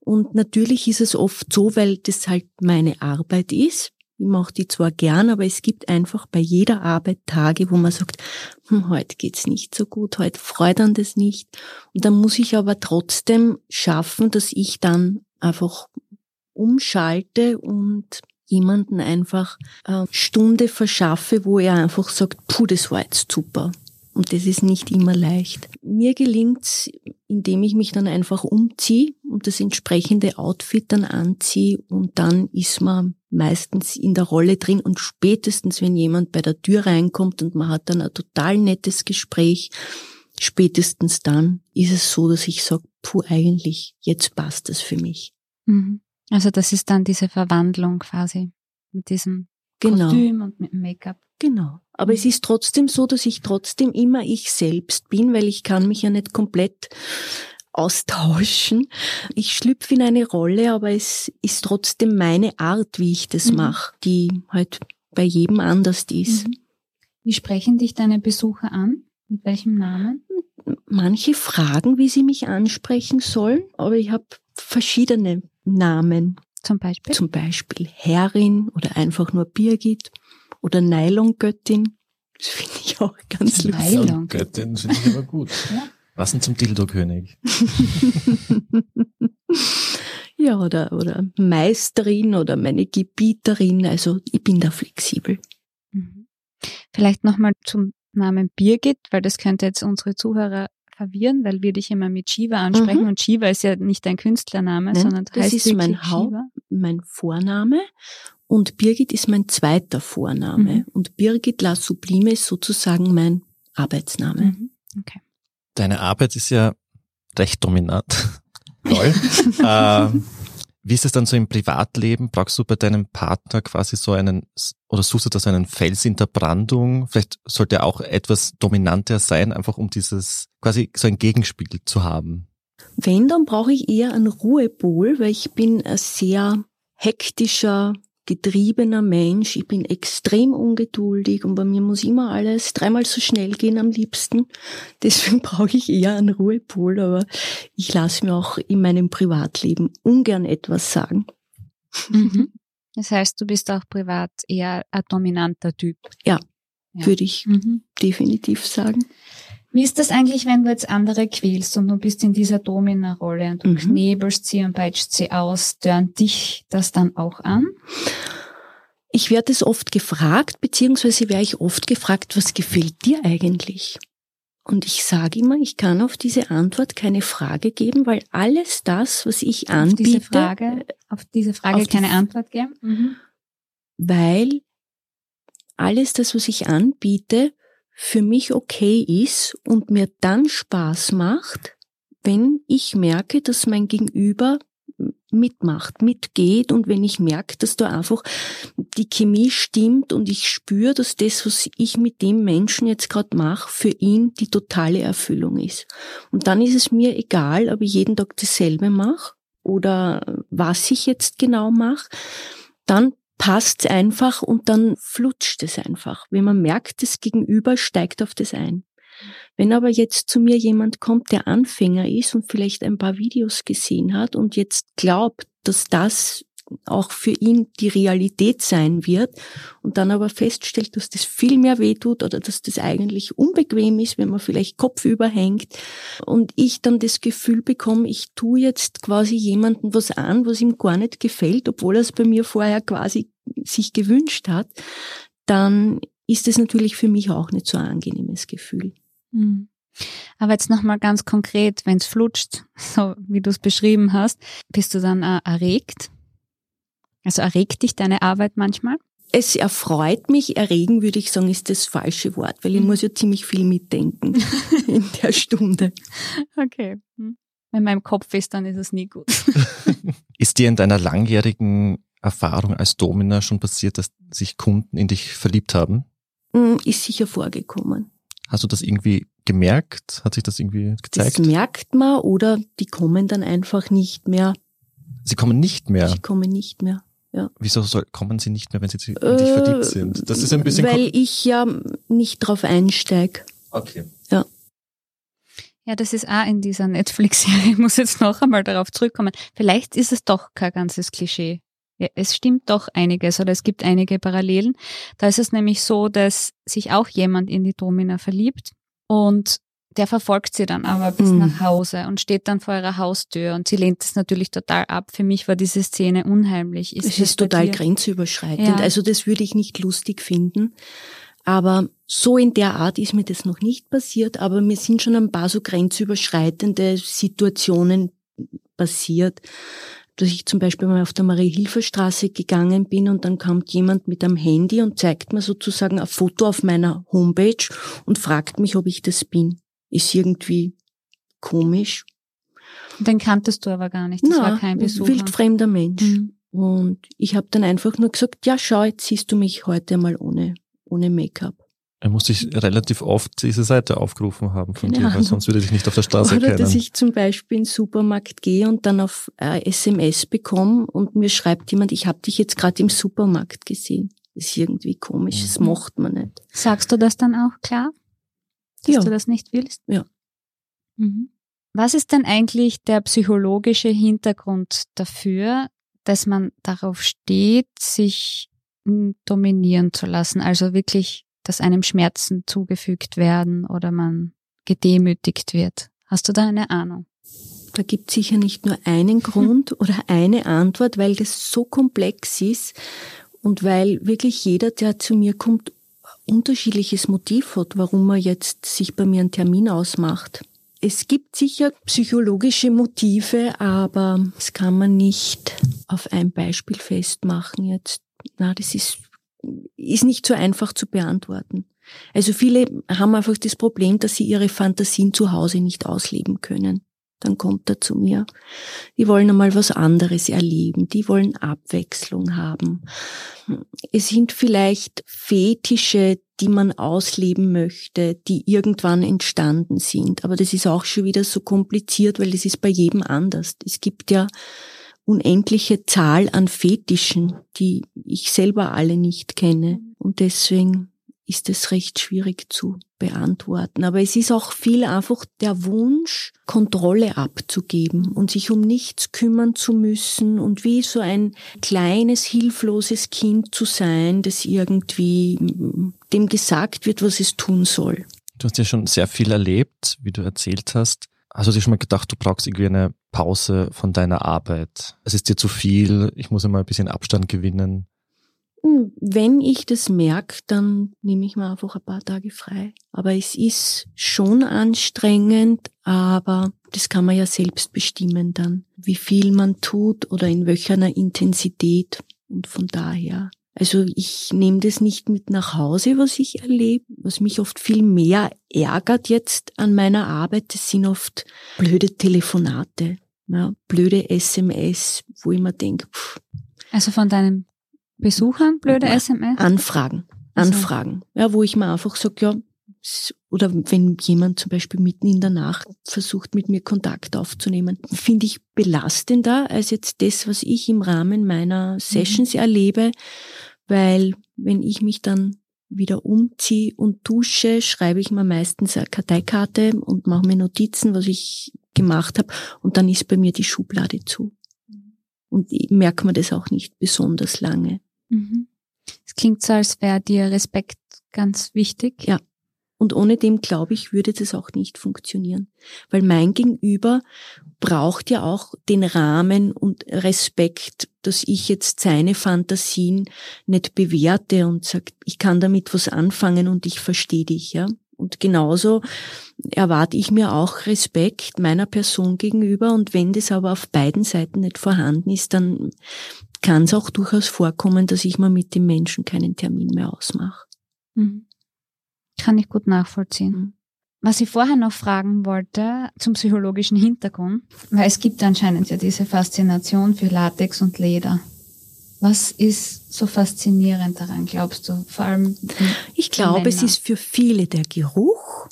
und natürlich ist es oft so, weil das halt meine Arbeit ist. Ich mache die zwar gern, aber es gibt einfach bei jeder Arbeit Tage, wo man sagt, hm, heute geht's nicht so gut, heute freut an das nicht. Und dann muss ich aber trotzdem schaffen, dass ich dann einfach umschalte und jemanden einfach eine Stunde verschaffe, wo er einfach sagt, puh, das war jetzt super. Und das ist nicht immer leicht. Mir gelingt's, indem ich mich dann einfach umziehe und das entsprechende Outfit dann anziehe und dann ist man meistens in der Rolle drin und spätestens, wenn jemand bei der Tür reinkommt und man hat dann ein total nettes Gespräch, spätestens dann ist es so, dass ich sage, puh, eigentlich, jetzt passt es für mich. Mhm. Also das ist dann diese Verwandlung quasi mit diesem genau. Kostüm und mit dem Make-up. Genau. Aber es ist trotzdem so, dass ich trotzdem immer ich selbst bin, weil ich kann mich ja nicht komplett austauschen. Ich schlüpfe in eine Rolle, aber es ist trotzdem meine Art, wie ich das mhm. mache, die halt bei jedem anders ist. Mhm. Wie sprechen dich deine Besucher an? Mit welchem Namen? Manche fragen, wie sie mich ansprechen sollen, aber ich habe verschiedene Namen. Zum Beispiel? Zum Beispiel Herrin oder einfach nur Birgit oder Nylon-Göttin. Das finde ich auch ganz lustig. Nylon-Göttin finde ich aber gut. ja. Was denn zum Dildo-König? ja, oder, oder Meisterin oder meine Gebieterin. Also ich bin da flexibel. Mhm. Vielleicht nochmal zum Namen Birgit, weil das könnte jetzt unsere Zuhörer verwirren, weil wir dich immer mit Shiva ansprechen mhm. und Shiva ist ja nicht dein Künstlername, Nein, sondern das heißt ist mein Haupt, mein Vorname und Birgit ist mein zweiter Vorname mhm. und Birgit La Sublime ist sozusagen mein Arbeitsname. Mhm. Okay. Deine Arbeit ist ja recht dominant. Toll. ähm, wie ist es dann so im Privatleben? Brauchst du bei deinem Partner quasi so einen, oder suchst du da so einen Fels in der Brandung? Vielleicht sollte er auch etwas dominanter sein, einfach um dieses, quasi so ein Gegenspiel zu haben. Wenn, dann brauche ich eher einen Ruhepol, weil ich bin ein sehr hektischer, getriebener Mensch. Ich bin extrem ungeduldig und bei mir muss immer alles dreimal so schnell gehen am liebsten. Deswegen brauche ich eher einen Ruhepol, aber ich lasse mir auch in meinem Privatleben ungern etwas sagen. Mhm. Das heißt, du bist auch privat eher ein dominanter Typ. Ja, ja. würde ich mhm. definitiv sagen. Wie ist das eigentlich, wenn du jetzt andere quälst und du bist in dieser Domina-Rolle und du mhm. knebelst sie und peitscht sie aus, dörnt dich das dann auch an? Ich werde es oft gefragt, beziehungsweise werde ich oft gefragt, was gefällt dir eigentlich? Und ich sage immer, ich kann auf diese Antwort keine Frage geben, weil alles das, was ich auf anbiete, diese Frage, auf diese Frage auf keine Antwort geben, mhm. weil alles das, was ich anbiete, für mich okay ist und mir dann Spaß macht, wenn ich merke, dass mein Gegenüber mitmacht, mitgeht und wenn ich merke, dass da einfach die Chemie stimmt und ich spüre, dass das, was ich mit dem Menschen jetzt gerade mache, für ihn die totale Erfüllung ist. Und dann ist es mir egal, ob ich jeden Tag dasselbe mache oder was ich jetzt genau mache. Dann passt einfach und dann flutscht es einfach. Wenn man merkt, das Gegenüber steigt auf das ein. Wenn aber jetzt zu mir jemand kommt, der Anfänger ist und vielleicht ein paar Videos gesehen hat und jetzt glaubt, dass das auch für ihn die Realität sein wird und dann aber feststellt, dass das viel mehr wehtut oder dass das eigentlich unbequem ist, wenn man vielleicht kopfüber hängt und ich dann das Gefühl bekomme, ich tue jetzt quasi jemandem was an, was ihm gar nicht gefällt, obwohl er es bei mir vorher quasi sich gewünscht hat, dann ist es natürlich für mich auch nicht so ein angenehmes Gefühl. Mhm. Aber jetzt nochmal ganz konkret, wenn es flutscht, so wie du es beschrieben hast, bist du dann äh, erregt? Also erregt dich deine Arbeit manchmal? Es erfreut mich, erregen würde ich sagen, ist das falsche Wort, weil ich mhm. muss ja ziemlich viel mitdenken in der Stunde. Okay. Hm. Wenn mein Kopf ist, dann ist es nie gut. ist dir in deiner langjährigen Erfahrung als Domina schon passiert, dass sich Kunden in dich verliebt haben? Hm, ist sicher vorgekommen. Hast du das irgendwie gemerkt? Hat sich das irgendwie gezeigt? Das merkt man oder die kommen dann einfach nicht mehr. Sie kommen nicht mehr? Sie kommen nicht mehr. Ja. Wieso soll, kommen sie nicht mehr, wenn sie in dich äh, verliebt sind? Das ist ein bisschen. Weil ich ja nicht drauf einsteige. Okay. Ja. Ja, das ist auch in dieser Netflix-Serie. Ich muss jetzt noch einmal darauf zurückkommen. Vielleicht ist es doch kein ganzes Klischee. Ja, es stimmt doch einiges oder es gibt einige Parallelen. Da ist es nämlich so, dass sich auch jemand in die Domina verliebt und der verfolgt sie dann aber bis mhm. nach Hause und steht dann vor ihrer Haustür und sie lehnt es natürlich total ab. Für mich war diese Szene unheimlich. Ist es ist total grenzüberschreitend. Ja. Also das würde ich nicht lustig finden. Aber so in der Art ist mir das noch nicht passiert, aber mir sind schon ein paar so grenzüberschreitende Situationen passiert, dass ich zum Beispiel mal auf der Marie-Hilfer-Straße gegangen bin und dann kommt jemand mit einem Handy und zeigt mir sozusagen ein Foto auf meiner Homepage und fragt mich, ob ich das bin ist irgendwie komisch. Den kanntest du aber gar nicht, das Na, war kein Besucher. wildfremder Mensch. Mhm. Und ich habe dann einfach nur gesagt, ja schau, jetzt siehst du mich heute mal ohne, ohne Make-up. Er muss sich relativ oft diese Seite aufgerufen haben von Keine dir, weil sonst würde ich nicht auf der Straße Oder erkennen. dass ich zum Beispiel in den Supermarkt gehe und dann auf äh, SMS bekomme und mir schreibt jemand, ich habe dich jetzt gerade im Supermarkt gesehen. Das ist irgendwie komisch, mhm. das macht man nicht. Sagst du das dann auch klar? Dass ja. du das nicht willst? Ja. Mhm. Was ist denn eigentlich der psychologische Hintergrund dafür, dass man darauf steht, sich dominieren zu lassen? Also wirklich, dass einem Schmerzen zugefügt werden oder man gedemütigt wird. Hast du da eine Ahnung? Da gibt es sicher nicht nur einen Grund oder eine Antwort, weil das so komplex ist und weil wirklich jeder, der zu mir kommt, unterschiedliches Motiv hat, warum er jetzt sich bei mir einen Termin ausmacht. Es gibt sicher psychologische Motive, aber das kann man nicht auf ein Beispiel festmachen jetzt. Na, das ist, ist nicht so einfach zu beantworten. Also viele haben einfach das Problem, dass sie ihre Fantasien zu Hause nicht ausleben können dann kommt er zu mir. Die wollen einmal was anderes erleben, die wollen Abwechslung haben. Es sind vielleicht Fetische, die man ausleben möchte, die irgendwann entstanden sind. Aber das ist auch schon wieder so kompliziert, weil das ist bei jedem anders. Es gibt ja unendliche Zahl an Fetischen, die ich selber alle nicht kenne. Und deswegen ist es recht schwierig zu beantworten. Aber es ist auch viel einfach der Wunsch, Kontrolle abzugeben und sich um nichts kümmern zu müssen und wie so ein kleines, hilfloses Kind zu sein, das irgendwie dem gesagt wird, was es tun soll. Du hast ja schon sehr viel erlebt, wie du erzählt hast. Hast du dir schon mal gedacht, du brauchst irgendwie eine Pause von deiner Arbeit? Es ist dir zu viel, ich muss immer ein bisschen Abstand gewinnen. Wenn ich das merke, dann nehme ich mir einfach ein paar Tage frei. Aber es ist schon anstrengend, aber das kann man ja selbst bestimmen dann, wie viel man tut oder in welcher Intensität. Und von daher, also ich nehme das nicht mit nach Hause, was ich erlebe. Was mich oft viel mehr ärgert jetzt an meiner Arbeit, das sind oft blöde Telefonate, ja, blöde SMS, wo ich mir denke, pff, also von deinem Besuchern blöde SMS? Anfragen. Anfragen. Also. Ja, wo ich mir einfach sage, ja, oder wenn jemand zum Beispiel mitten in der Nacht versucht, mit mir Kontakt aufzunehmen, finde ich belastender als jetzt das, was ich im Rahmen meiner Sessions mhm. erlebe, weil wenn ich mich dann wieder umziehe und dusche, schreibe ich mir meistens eine Karteikarte und mache mir Notizen, was ich gemacht habe, und dann ist bei mir die Schublade zu. Und ich merke mir das auch nicht besonders lange. Mhm. Es klingt so, als wäre dir Respekt ganz wichtig. Ja. Und ohne dem, glaube ich, würde das auch nicht funktionieren. Weil mein Gegenüber braucht ja auch den Rahmen und Respekt, dass ich jetzt seine Fantasien nicht bewerte und sage, ich kann damit was anfangen und ich verstehe dich, ja. Und genauso erwarte ich mir auch Respekt meiner Person gegenüber. Und wenn das aber auf beiden Seiten nicht vorhanden ist, dann kann es auch durchaus vorkommen, dass ich mal mit dem Menschen keinen Termin mehr ausmache. Mhm. Kann ich gut nachvollziehen. Mhm. Was ich vorher noch fragen wollte zum psychologischen Hintergrund, weil es gibt anscheinend ja diese Faszination für Latex und Leder. Was ist so faszinierend daran, glaubst du? Vor allem. Ich glaube, es ist für viele der Geruch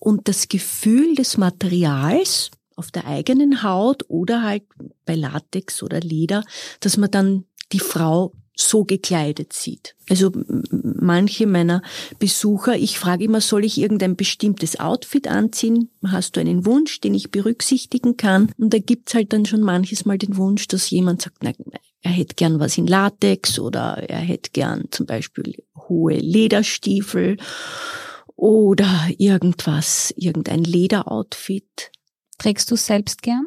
und das Gefühl des Materials auf der eigenen Haut oder halt bei Latex oder Leder, dass man dann die Frau so gekleidet sieht. Also manche meiner Besucher, ich frage immer, soll ich irgendein bestimmtes Outfit anziehen? Hast du einen Wunsch, den ich berücksichtigen kann? Und da gibt's halt dann schon manches Mal den Wunsch, dass jemand sagt, na, er hätte gern was in Latex oder er hätte gern zum Beispiel hohe Lederstiefel oder irgendwas, irgendein Lederoutfit. Trägst du selbst gern?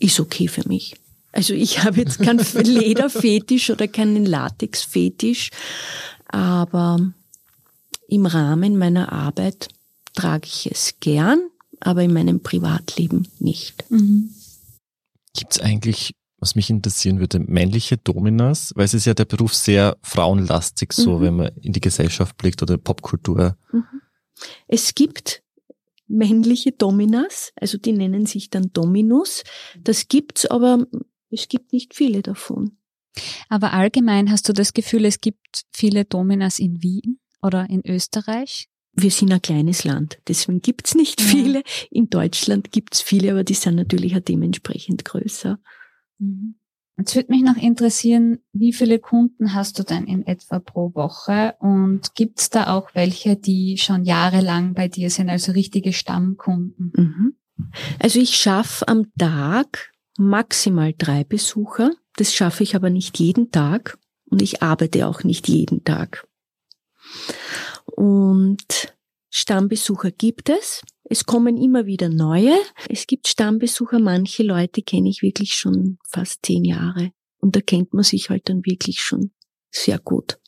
Ist okay für mich. Also ich habe jetzt keinen Lederfetisch oder keinen Latexfetisch, aber im Rahmen meiner Arbeit trage ich es gern, aber in meinem Privatleben nicht. Mhm. Gibt es eigentlich, was mich interessieren würde, männliche Dominas? Weil es ist ja der Beruf sehr frauenlastig, so mhm. wenn man in die Gesellschaft blickt oder Popkultur. Mhm. Es gibt männliche Dominas, also die nennen sich dann Dominus. Das gibt's, aber es gibt nicht viele davon. Aber allgemein hast du das Gefühl, es gibt viele Dominas in Wien oder in Österreich? Wir sind ein kleines Land, deswegen gibt's nicht viele. In Deutschland gibt's viele, aber die sind natürlich auch dementsprechend größer. Mhm. Jetzt würde mich noch interessieren, wie viele Kunden hast du denn in etwa pro Woche und gibt's da auch welche, die schon jahrelang bei dir sind, also richtige Stammkunden? Mhm. Also ich schaffe am Tag maximal drei Besucher. Das schaffe ich aber nicht jeden Tag und ich arbeite auch nicht jeden Tag. Und Stammbesucher gibt es. Es kommen immer wieder neue. Es gibt Stammbesucher, manche Leute kenne ich wirklich schon fast zehn Jahre. Und da kennt man sich halt dann wirklich schon sehr gut.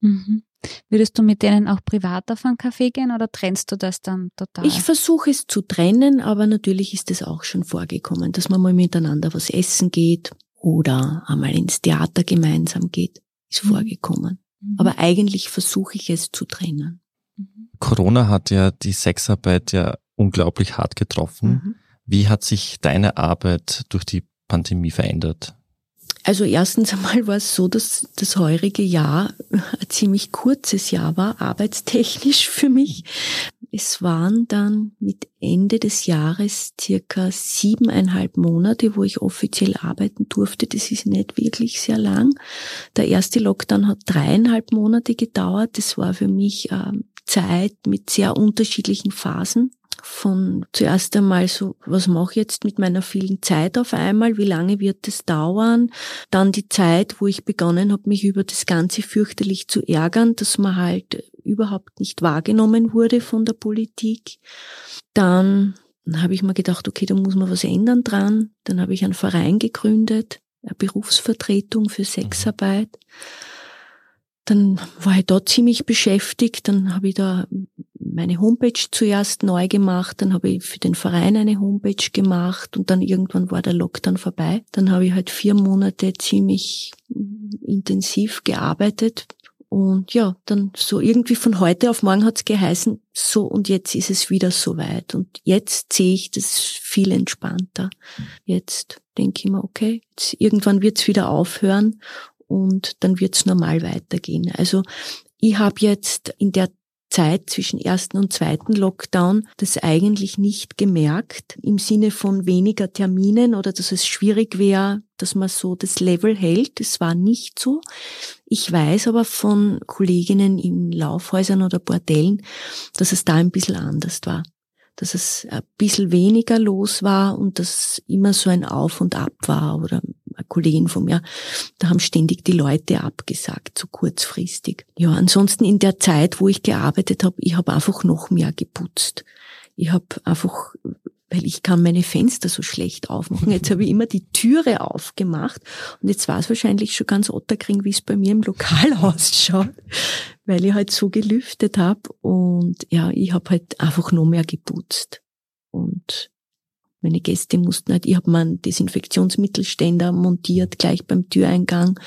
Mhm. Würdest du mit denen auch privat auf einen Kaffee gehen oder trennst du das dann total? Ich versuche es zu trennen, aber natürlich ist es auch schon vorgekommen, dass man mal miteinander was essen geht oder einmal ins Theater gemeinsam geht. Ist mhm. vorgekommen. Mhm. Aber eigentlich versuche ich es zu trennen. Mhm. Corona hat ja die Sexarbeit ja unglaublich hart getroffen. Mhm. Wie hat sich deine Arbeit durch die Pandemie verändert? Also erstens einmal war es so, dass das heurige Jahr ein ziemlich kurzes Jahr war, arbeitstechnisch für mich. Es waren dann mit Ende des Jahres circa siebeneinhalb Monate, wo ich offiziell arbeiten durfte. Das ist nicht wirklich sehr lang. Der erste Lockdown hat dreieinhalb Monate gedauert. Das war für mich äh, Zeit mit sehr unterschiedlichen Phasen von zuerst einmal so, was mache ich jetzt mit meiner vielen Zeit auf einmal, wie lange wird es dauern, dann die Zeit, wo ich begonnen habe, mich über das Ganze fürchterlich zu ärgern, dass man halt überhaupt nicht wahrgenommen wurde von der Politik. Dann habe ich mir gedacht, okay, da muss man was ändern dran. Dann habe ich einen Verein gegründet, eine Berufsvertretung für Sexarbeit. Dann war ich da ziemlich beschäftigt, dann habe ich da meine Homepage zuerst neu gemacht, dann habe ich für den Verein eine Homepage gemacht und dann irgendwann war der Lockdown vorbei. Dann habe ich halt vier Monate ziemlich intensiv gearbeitet und ja, dann so irgendwie von heute auf morgen hat's geheißen, so und jetzt ist es wieder soweit. Und jetzt sehe ich das viel entspannter. Jetzt denke ich mir, okay, jetzt, irgendwann wird's wieder aufhören und dann wird's normal weitergehen. Also ich habe jetzt in der Zeit zwischen ersten und zweiten Lockdown das eigentlich nicht gemerkt im Sinne von weniger Terminen oder dass es schwierig wäre, dass man so das Level hält. Das war nicht so. Ich weiß aber von Kolleginnen in Laufhäusern oder Bordellen, dass es da ein bisschen anders war dass es ein bisschen weniger los war und dass immer so ein Auf und Ab war oder eine Kollegin von mir, da haben ständig die Leute abgesagt, so kurzfristig. Ja, ansonsten in der Zeit, wo ich gearbeitet habe, ich habe einfach noch mehr geputzt. Ich habe einfach weil ich kann meine Fenster so schlecht aufmachen. Jetzt habe ich immer die Türe aufgemacht und jetzt war es wahrscheinlich schon ganz otterkring, wie es bei mir im Lokal ausschaut, weil ich halt so gelüftet habe und ja, ich habe halt einfach noch mehr geputzt. Und meine Gäste mussten halt, ich habe meinen Desinfektionsmittelständer montiert gleich beim Türeingang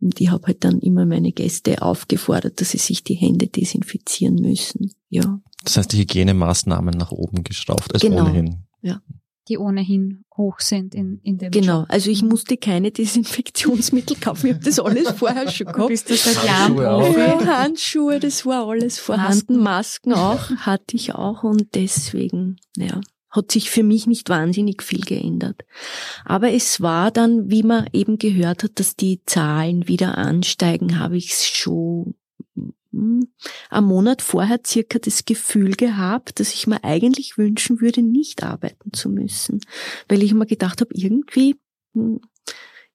und ich habe halt dann immer meine Gäste aufgefordert, dass sie sich die Hände desinfizieren müssen. Ja. Das heißt, die Hygienemaßnahmen nach oben geschraubt, als Genau. ohnehin. Ja. Die ohnehin hoch sind in, in dem Genau, Job. also ich musste keine Desinfektionsmittel kaufen, ich habe das alles vorher schon gehabt. bist du seit Jahren Handschuhe auch. Profi. Ja, Handschuhe, das war alles vorhanden. Masken auch, hatte ich auch und deswegen, ja, hat sich für mich nicht wahnsinnig viel geändert. Aber es war dann, wie man eben gehört hat, dass die Zahlen wieder ansteigen, habe ich schon hm, am Monat vorher circa das Gefühl gehabt, dass ich mir eigentlich wünschen würde, nicht arbeiten zu müssen. Weil ich mir gedacht habe, irgendwie hm,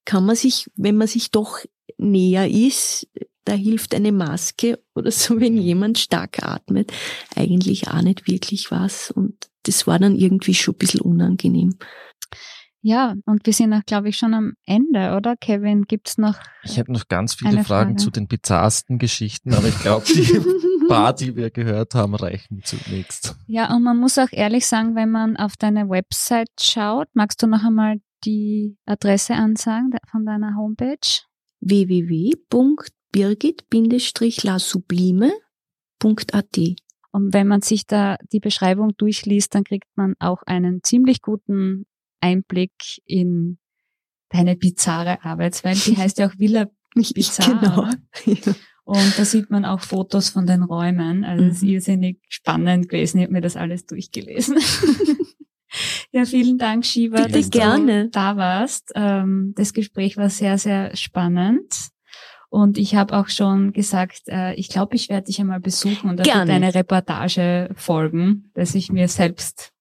kann man sich, wenn man sich doch näher ist, da hilft eine Maske oder so, wenn jemand stark atmet, eigentlich auch nicht wirklich was. Und das war dann irgendwie schon ein bisschen unangenehm. Ja, und wir sind auch, glaube ich, schon am Ende, oder? Kevin, gibt's noch? Ich hätte noch ganz viele Fragen Frage. zu den bizarrsten Geschichten, aber ich glaube, die paar, die wir gehört haben, reichen zunächst. Ja, und man muss auch ehrlich sagen, wenn man auf deine Website schaut, magst du noch einmal die Adresse ansagen von deiner Homepage? www.birgit-lasublime.at Und wenn man sich da die Beschreibung durchliest, dann kriegt man auch einen ziemlich guten Einblick in deine bizarre Arbeitswelt. Die heißt ja auch Villa Bizarre. Genau. Und da sieht man auch Fotos von den Räumen. Also es ist Mhm. irrsinnig spannend gewesen. Ich habe mir das alles durchgelesen. ja, vielen Dank, Shiva, Bitte dass gerne. du da warst. Ähm, das Gespräch war sehr, sehr spannend. Und ich habe auch schon gesagt, äh, ich glaube, ich werde dich einmal besuchen und Gerne. eine Reportage folgen, dass ich mir selbst.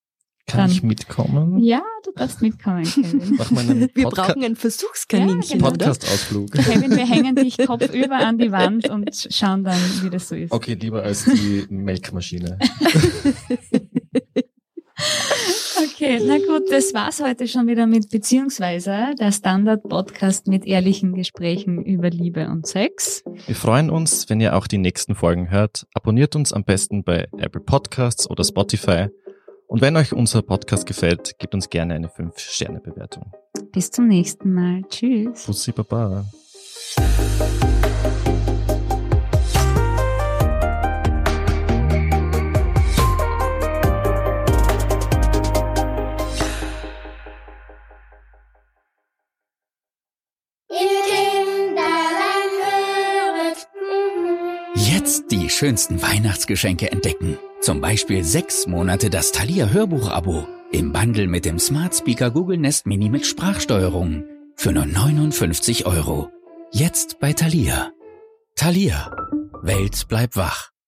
Kann Dann- ich mitkommen? Ja, du darfst mitkommen, Kevin. Wir brauchen ein Versuchskaninchen, Ja, genau. Podcast-Ausflug. Kevin, wir hängen dich kopfüber an die Wand und schauen dann, wie das so ist. Okay, lieber als die Melkmaschine. Okay, na gut, das war's heute schon wieder mit beziehungsweise der Standard-Podcast mit ehrlichen Gesprächen über Liebe und Sex. Wir freuen uns, wenn ihr auch die nächsten Folgen hört. Abonniert uns am besten bei Apple Podcasts oder Spotify. Und wenn euch unser Podcast gefällt, gebt uns gerne eine 5-Sterne-Bewertung. Bis zum nächsten Mal. Tschüss. Bussi Baba. Jetzt die schönsten Weihnachtsgeschenke entdecken. Zum Beispiel sechs Monate das Thalia Hörbuch-Abo. Im Bundle mit dem Smart Speaker Google Nest Mini mit Sprachsteuerung. Für nur 59 Euro. Jetzt bei Thalia. Thalia. Welt bleibt wach.